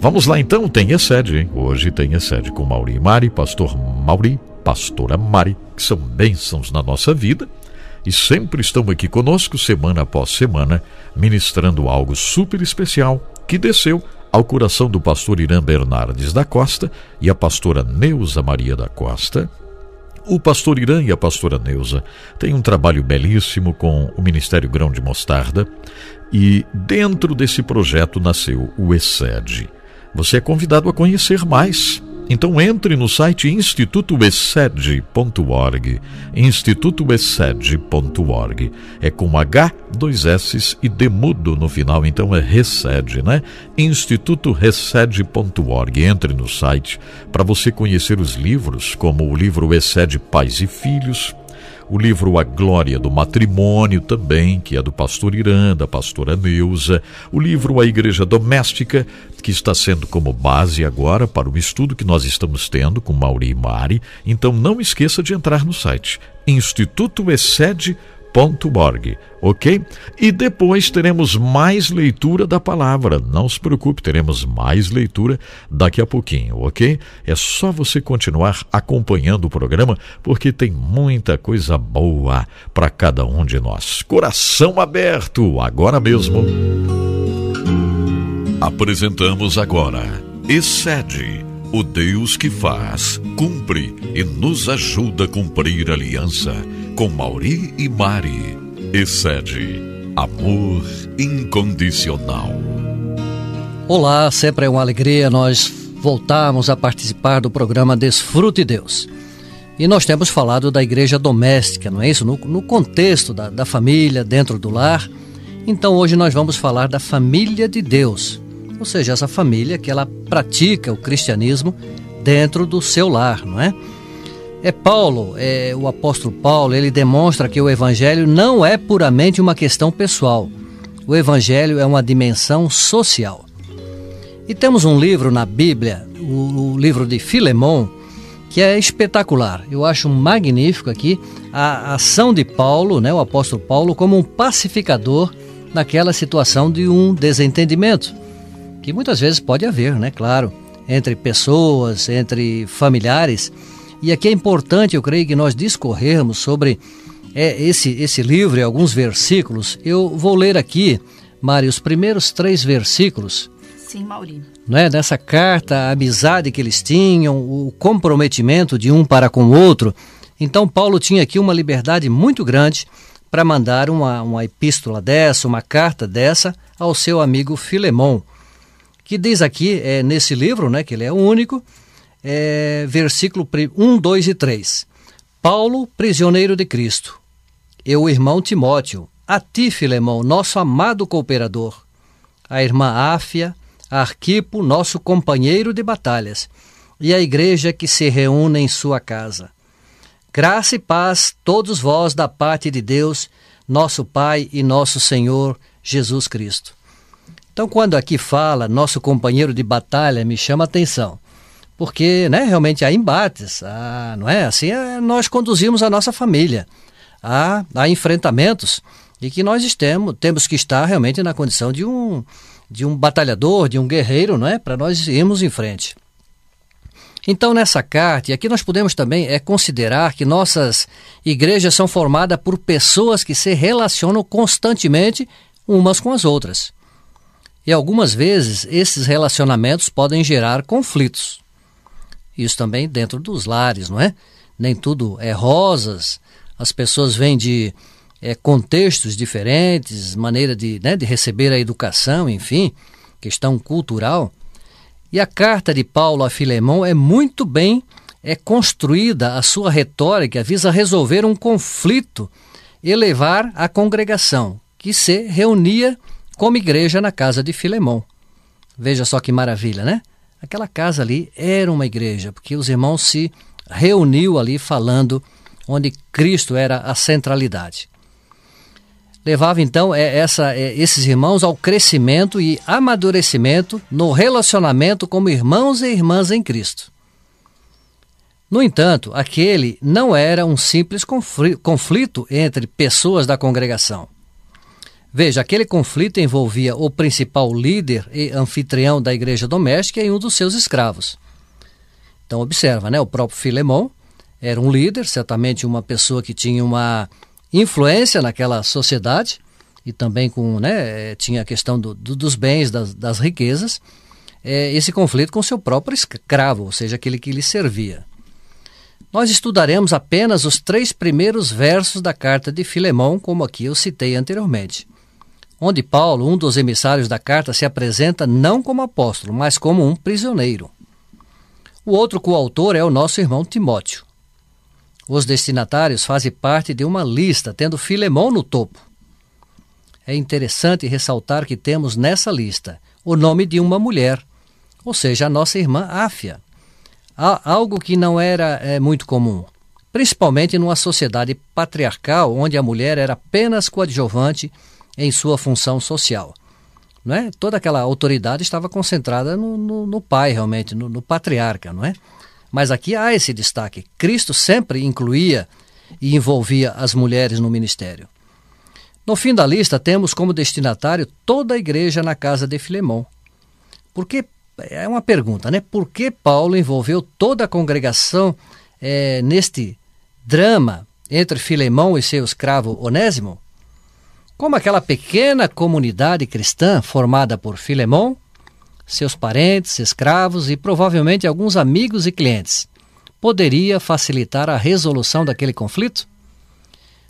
Vamos lá então, tem sede, hein? Hoje tem sede com Mauri e Mari, pastor Mauri, pastora Mari, que são bênçãos na nossa vida e sempre estão aqui conosco, semana após semana, ministrando algo super especial que desceu ao coração do pastor Irã Bernardes da Costa e a pastora Neuza Maria da Costa. O pastor Irã e a pastora Neuza têm um trabalho belíssimo com o Ministério Grão de Mostarda e dentro desse projeto nasceu o ESED. Você é convidado a conhecer mais então entre no site institutoessed.org, institutoessed.org. É com H, dois S e demudo no final, então é Resed, né? institutoresed.org. Entre no site para você conhecer os livros, como o livro Excede Pais e Filhos, o livro A Glória do Matrimônio também, que é do pastor Irã, da pastora Neuza, o livro A Igreja Doméstica, que está sendo como base agora para o estudo que nós estamos tendo com Mauri e Mari. Então não esqueça de entrar no site institutoexcede.com www.leitura.org, ok? E depois teremos mais leitura da palavra. Não se preocupe, teremos mais leitura daqui a pouquinho, ok? É só você continuar acompanhando o programa, porque tem muita coisa boa para cada um de nós. Coração aberto, agora mesmo. Apresentamos agora Excede o Deus que faz, cumpre e nos ajuda a cumprir aliança com Mauri e Mari. Excede amor incondicional. Olá, sempre é uma alegria nós voltarmos a participar do programa Desfrute Deus. E nós temos falado da igreja doméstica, não é isso? No, no contexto da, da família, dentro do lar. Então hoje nós vamos falar da família de Deus ou seja, essa família que ela pratica o cristianismo dentro do seu lar, não é? É Paulo, é, o apóstolo Paulo, ele demonstra que o evangelho não é puramente uma questão pessoal. O evangelho é uma dimensão social. E temos um livro na Bíblia, o, o livro de Filemão, que é espetacular. Eu acho magnífico aqui a ação de Paulo, né, o apóstolo Paulo, como um pacificador naquela situação de um desentendimento que muitas vezes pode haver, né? Claro, entre pessoas, entre familiares. E aqui é importante, eu creio, que nós discorrermos sobre é, esse, esse livro e alguns versículos. Eu vou ler aqui, Mário, os primeiros três versículos. Sim, Maurinho. Né, dessa carta, a amizade que eles tinham, o comprometimento de um para com o outro. Então, Paulo tinha aqui uma liberdade muito grande para mandar uma, uma epístola dessa, uma carta dessa, ao seu amigo Filemão que diz aqui, é, nesse livro, né, que ele é o único, é, versículo 1, 2 e 3. Paulo, prisioneiro de Cristo, e o irmão Timóteo, a ti, Filemão, nosso amado cooperador, a irmã Áfia, Arquipo, nosso companheiro de batalhas, e a igreja que se reúne em sua casa. Graça e paz todos vós da parte de Deus, nosso Pai e nosso Senhor Jesus Cristo. Então, quando aqui fala nosso companheiro de batalha, me chama a atenção. Porque, né, realmente há embates, há, não é? Assim, é, nós conduzimos a nossa família. Há, há enfrentamentos e que nós estemos, temos que estar realmente na condição de um, de um batalhador, de um guerreiro, não é? Para nós irmos em frente. Então, nessa carta, e aqui nós podemos também é, considerar que nossas igrejas são formadas por pessoas que se relacionam constantemente umas com as outras. E algumas vezes esses relacionamentos podem gerar conflitos. Isso também dentro dos lares, não é? Nem tudo é rosas, as pessoas vêm de é, contextos diferentes, maneira de, né, de receber a educação, enfim, questão cultural. E a carta de Paulo a Filemão é muito bem é construída, a sua retórica visa resolver um conflito e levar a congregação, que se reunia como igreja na casa de Filemão. Veja só que maravilha, né? Aquela casa ali era uma igreja, porque os irmãos se reuniu ali falando onde Cristo era a centralidade. Levava então é, essa, é, esses irmãos ao crescimento e amadurecimento no relacionamento como irmãos e irmãs em Cristo. No entanto, aquele não era um simples conflito entre pessoas da congregação. Veja, aquele conflito envolvia o principal líder e anfitrião da igreja doméstica e um dos seus escravos. Então observa, né? O próprio Filemão era um líder, certamente uma pessoa que tinha uma influência naquela sociedade e também com, né, tinha a questão do, do, dos bens, das, das riquezas, é, esse conflito com seu próprio escravo, ou seja, aquele que lhe servia. Nós estudaremos apenas os três primeiros versos da carta de Filemão, como aqui eu citei anteriormente, onde Paulo, um dos emissários da carta, se apresenta não como apóstolo, mas como um prisioneiro. O outro coautor é o nosso irmão Timóteo. Os destinatários fazem parte de uma lista, tendo Filemão no topo. É interessante ressaltar que temos nessa lista o nome de uma mulher, ou seja, a nossa irmã Áfia. Algo que não era é, muito comum, principalmente numa sociedade patriarcal onde a mulher era apenas coadjuvante em sua função social. Não é? Toda aquela autoridade estava concentrada no, no, no pai, realmente, no, no patriarca, não é? Mas aqui há esse destaque. Cristo sempre incluía e envolvia as mulheres no ministério. No fim da lista, temos como destinatário toda a igreja na casa de Filemão. Porque é uma pergunta, né? Por que Paulo envolveu toda a congregação é, neste drama entre Filemão e seu escravo Onésimo? Como aquela pequena comunidade cristã formada por Filemão, seus parentes, escravos e provavelmente alguns amigos e clientes, poderia facilitar a resolução daquele conflito?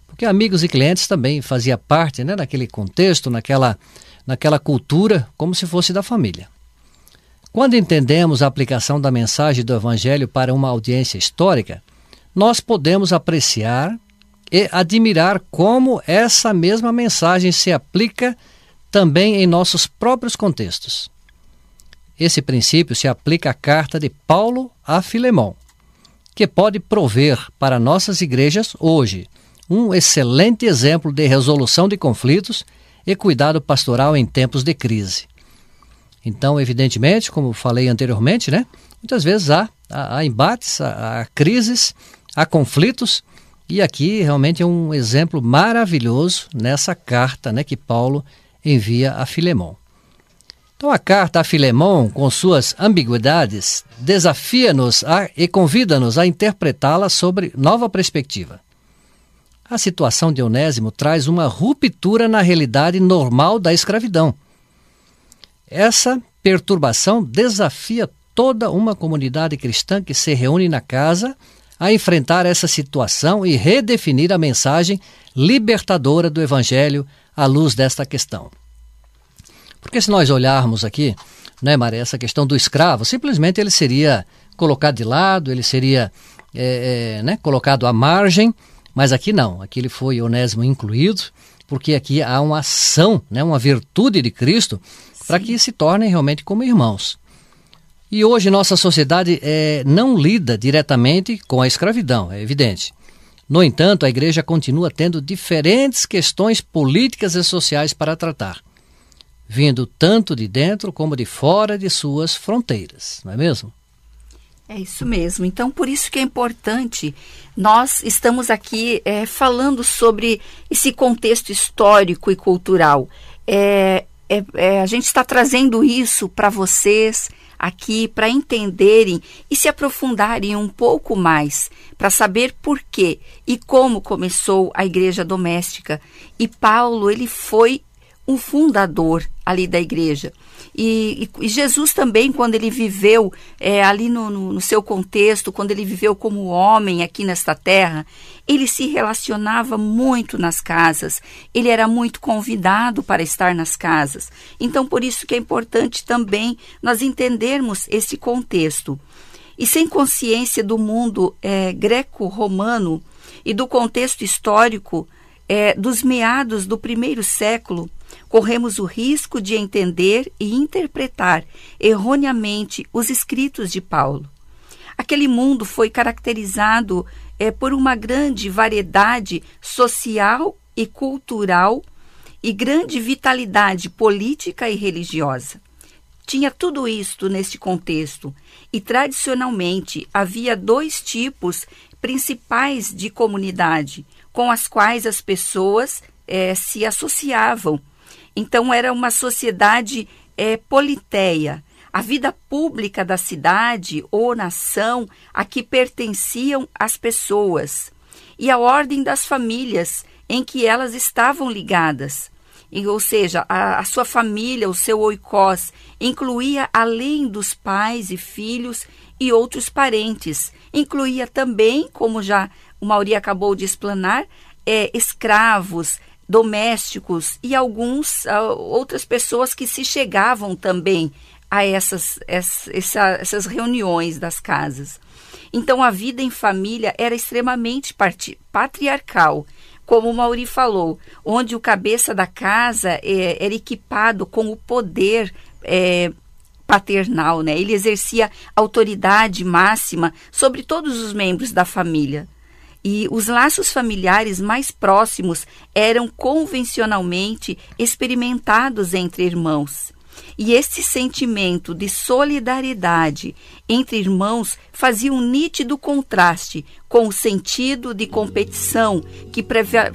Porque amigos e clientes também fazia parte né, naquele contexto, naquela, naquela cultura, como se fosse da família. Quando entendemos a aplicação da mensagem do Evangelho para uma audiência histórica, nós podemos apreciar e admirar como essa mesma mensagem se aplica também em nossos próprios contextos. Esse princípio se aplica à carta de Paulo a Filemão, que pode prover para nossas igrejas hoje um excelente exemplo de resolução de conflitos e cuidado pastoral em tempos de crise. Então, evidentemente, como falei anteriormente, né, muitas vezes há, há, embates, há, há crises, há conflitos, e aqui realmente é um exemplo maravilhoso nessa carta né, que Paulo envia a Filemão. Então a carta a Filemão, com suas ambiguidades, desafia-nos e convida-nos a interpretá-la sobre nova perspectiva. A situação de Onésimo traz uma ruptura na realidade normal da escravidão. Essa perturbação desafia toda uma comunidade cristã que se reúne na casa a enfrentar essa situação e redefinir a mensagem libertadora do Evangelho à luz desta questão. Porque se nós olharmos aqui, né, Maria, essa questão do escravo, simplesmente ele seria colocado de lado, ele seria é, é, né, colocado à margem, mas aqui não, aqui ele foi Onésimo incluído, porque aqui há uma ação, né, uma virtude de Cristo para que se tornem realmente como irmãos. E hoje nossa sociedade é, não lida diretamente com a escravidão, é evidente. No entanto, a igreja continua tendo diferentes questões políticas e sociais para tratar, vindo tanto de dentro como de fora de suas fronteiras, não é mesmo? É isso mesmo. Então, por isso que é importante, nós estamos aqui é, falando sobre esse contexto histórico e cultural. É, é, é a gente está trazendo isso para vocês aqui para entenderem e se aprofundarem um pouco mais, para saber por quê e como começou a igreja doméstica. E Paulo, ele foi um fundador ali da igreja. E, e, Jesus também, quando ele viveu é, ali no, no, no, seu contexto, quando ele viveu como homem aqui nesta terra, ele se relacionava muito nas casas, ele era muito convidado para estar nas casas. Então, por isso que é importante também nós entendermos esse contexto. E sem consciência do mundo é, greco-romano e do contexto histórico é, dos meados do primeiro século, corremos o risco de entender e interpretar erroneamente os escritos de Paulo. Aquele mundo foi caracterizado é, por uma grande variedade social e cultural e grande vitalidade política e religiosa. Tinha tudo isto neste contexto, e tradicionalmente havia dois tipos principais de comunidade com as quais as pessoas é, se associavam Então era uma sociedade é, politéia. A vida pública da cidade ou nação a que pertenciam as pessoas e a ordem das famílias em que elas estavam ligadas. E, ou seja, a, a, sua família, o seu oikós, incluía, além dos pais e filhos e outros parentes, incluía também, como já o Mauri acabou de explanar, é, escravos, domésticos e alguns uh, outras pessoas que se chegavam também a essas, essa, essas reuniões das casas. Então a vida em família era extremamente patriarcal, como o Mauri falou, onde o cabeça da casa é, era equipado com o poder é, paternal, né? Ele exercia autoridade máxima sobre todos os membros da família. E os laços familiares mais próximos eram convencionalmente experimentados entre irmãos. E esse sentimento de solidariedade entre irmãos fazia um nítido contraste com o sentido de competição que,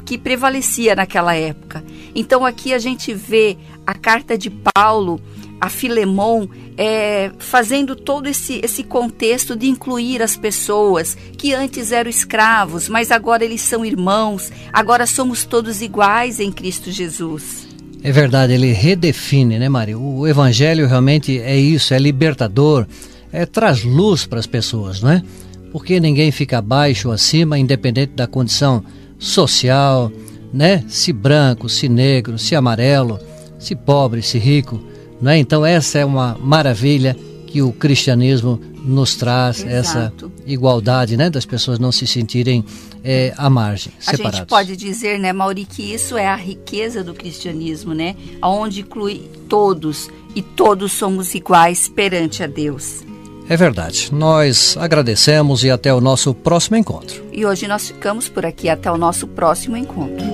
que prevalecia naquela época. Então aqui a gente vê a carta de Paulo a Filemon é, fazendo todo esse, esse contexto de incluir as pessoas que antes eram escravos, mas agora eles são irmãos, agora somos todos iguais em Cristo Jesus. É verdade, ele redefine, né, Maria? O evangelho realmente é isso, é libertador, é, traz luz para as pessoas, não é? Porque ninguém fica abaixo ou acima, independente da condição social, né? Se branco, se negro, se amarelo, se pobre, se rico, não é? Então essa é uma maravilha que o cristianismo nos traz Exato. essa igualdade, né, das pessoas não se sentirem é, à margem, separados. A gente pode dizer, né, Mauri, que isso é a riqueza do cristianismo, né, aonde inclui todos e todos somos iguais perante a Deus. É verdade. Nós agradecemos e até o nosso próximo encontro. E hoje nós ficamos por aqui até o nosso próximo encontro.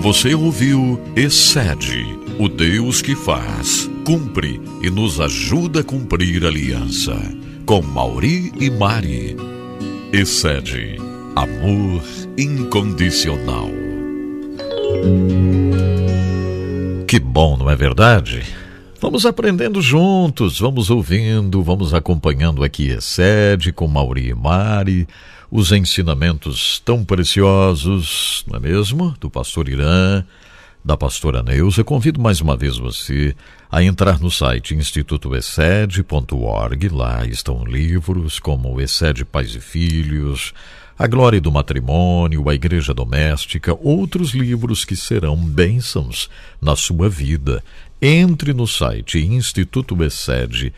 Você ouviu Excede o Deus que faz, cumpre e nos ajuda a cumprir a aliança. Com Mauri e Mari. Excede amor incondicional. Que bom, não é verdade? Vamos aprendendo juntos, vamos ouvindo, vamos acompanhando aqui Excede com Mauri e Mari, os ensinamentos tão preciosos, não é mesmo? Do pastor Irã da pastora Neuza, convido mais uma vez você a entrar no site institutoexcede.org. Lá estão livros como Excede Pais e Filhos, A Glória do Matrimônio, A Igreja Doméstica, outros livros que serão bênçãos na sua vida. Entre no site institutoexcede.org.